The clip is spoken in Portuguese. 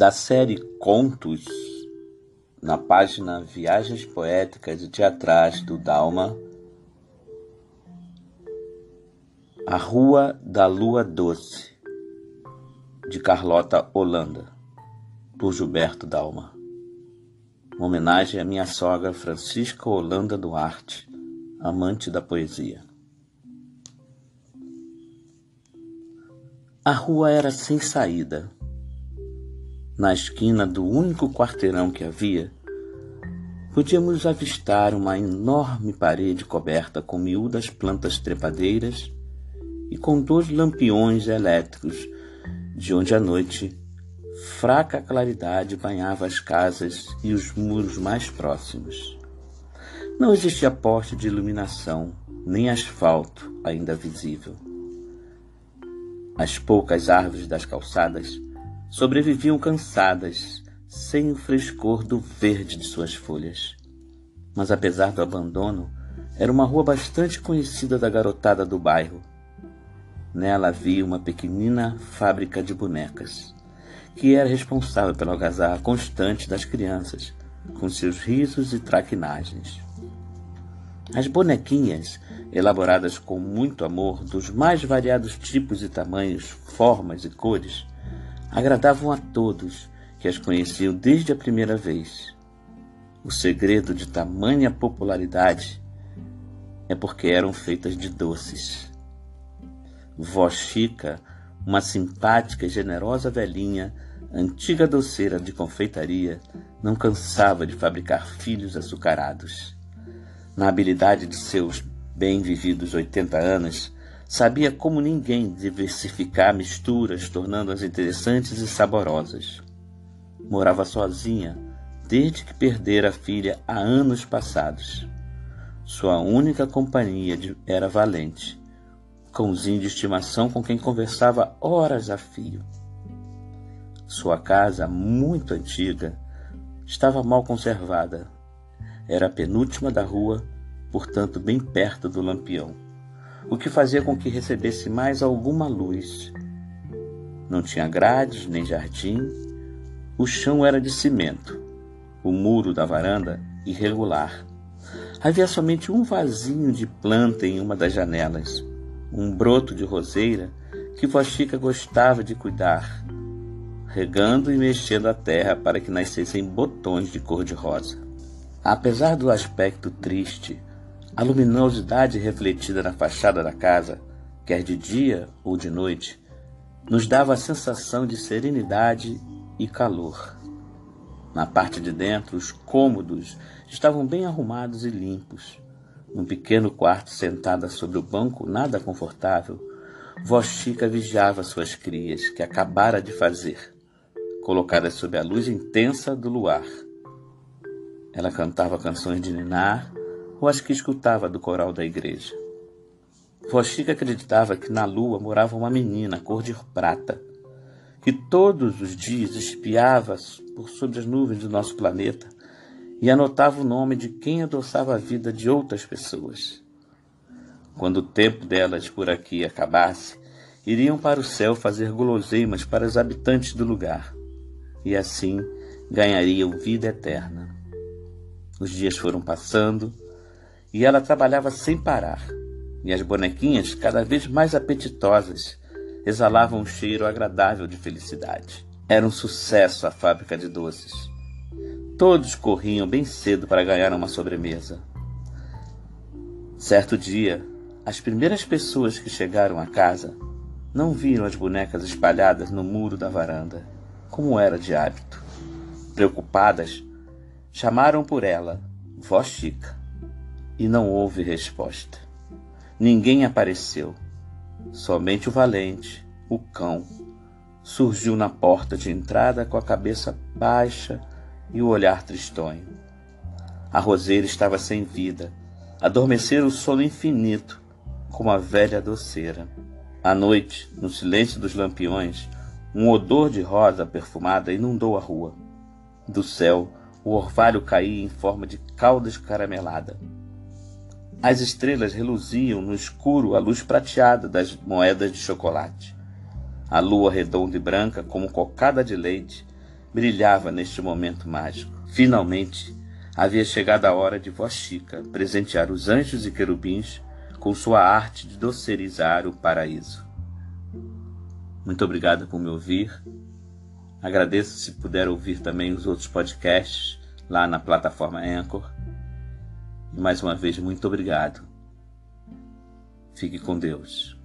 Da série Contos, na página Viagens Poéticas e Teatrais do Dalma, A Rua da Lua Doce, de Carlota Holanda, por Gilberto Dalma. Uma homenagem à minha sogra Francisca Holanda Duarte, amante da poesia. A rua era sem saída. Na esquina do único quarteirão que havia, podíamos avistar uma enorme parede coberta com miúdas plantas trepadeiras e com dois lampiões elétricos, de onde à noite fraca claridade banhava as casas e os muros mais próximos. Não existia poste de iluminação, nem asfalto ainda visível. As poucas árvores das calçadas sobreviviam cansadas, sem o frescor do verde de suas folhas. Mas apesar do abandono, era uma rua bastante conhecida da garotada do bairro. Nela havia uma pequenina fábrica de bonecas, que era responsável pela algazarra constante das crianças, com seus risos e traquinagens. As bonequinhas elaboradas com muito amor dos mais variados tipos e tamanhos, formas e cores, agradavam a todos que as conheciam desde a primeira vez. O segredo de tamanha popularidade é porque eram feitas de doces. Vó Chica, uma simpática e generosa velhinha, antiga doceira de confeitaria, não cansava de fabricar filhos açucarados. Na habilidade de seus bem vividos 80 anos, sabia como ninguém diversificar misturas, tornando-as interessantes e saborosas. Morava sozinha desde que perdera a filha há anos passados. Sua única companhia era Valente, cãozinho de estimação com quem conversava horas a fio. Sua casa, muito antiga, estava mal conservada. Era a penúltima da rua portanto bem perto do lampião, o que fazia com que recebesse mais alguma luz. Não tinha grades nem jardim, o chão era de cimento, o muro da varanda irregular. Havia somente um vasinho de planta em uma das janelas, um broto de roseira que Vó Chica gostava de cuidar, regando e mexendo a terra para que nascessem botões de cor-de-rosa. Apesar do aspecto triste, a luminosidade refletida na fachada da casa, quer de dia ou de noite, nos dava a sensação de serenidade e calor. Na parte de dentro, os cômodos estavam bem arrumados e limpos. Num pequeno quarto sentada sobre o banco nada confortável, Vó Chica vigiava suas crias, que acabara de fazer, colocadas sob a luz intensa do luar. Ela cantava canções de ninar ou as que escutava do coral da igreja. Vó Chica acreditava que na lua morava uma menina cor de prata, que todos os dias espiava por sobre as nuvens do nosso planeta e anotava o nome de quem adoçava a vida de outras pessoas. Quando o tempo delas por aqui acabasse, iriam para o céu fazer guloseimas para os habitantes do lugar, e assim ganhariam vida eterna. Os dias foram passando, e ela trabalhava sem parar. E as bonequinhas, cada vez mais apetitosas, exalavam um cheiro agradável de felicidade. Era um sucesso a fábrica de doces. Todos corriam bem cedo para ganhar uma sobremesa. Certo dia, as primeiras pessoas que chegaram à casa não viram as bonecas espalhadas no muro da varanda, como era de hábito. Preocupadas, chamaram por ela, Vó Chica e não houve resposta. Ninguém apareceu. Somente o valente, o cão, surgiu na porta de entrada com a cabeça baixa e o olhar tristonho. A roseira estava sem vida, adormecera o sono infinito, como a velha doceira. À noite, no silêncio dos lampiões, um odor de rosa perfumada inundou a rua. Do céu, o orvalho caía em forma de calda escaramelada. As estrelas reluziam no escuro à luz prateada das moedas de chocolate. A lua redonda e branca, como cocada de leite, brilhava neste momento mágico. Finalmente, havia chegado a hora de Vó Chica presentear os anjos e querubins com sua arte de docerizar o paraíso. Muito obrigado por me ouvir. Agradeço se puder ouvir também os outros podcasts lá na plataforma Anchor. E mais uma vez, muito obrigado. Fique com Deus.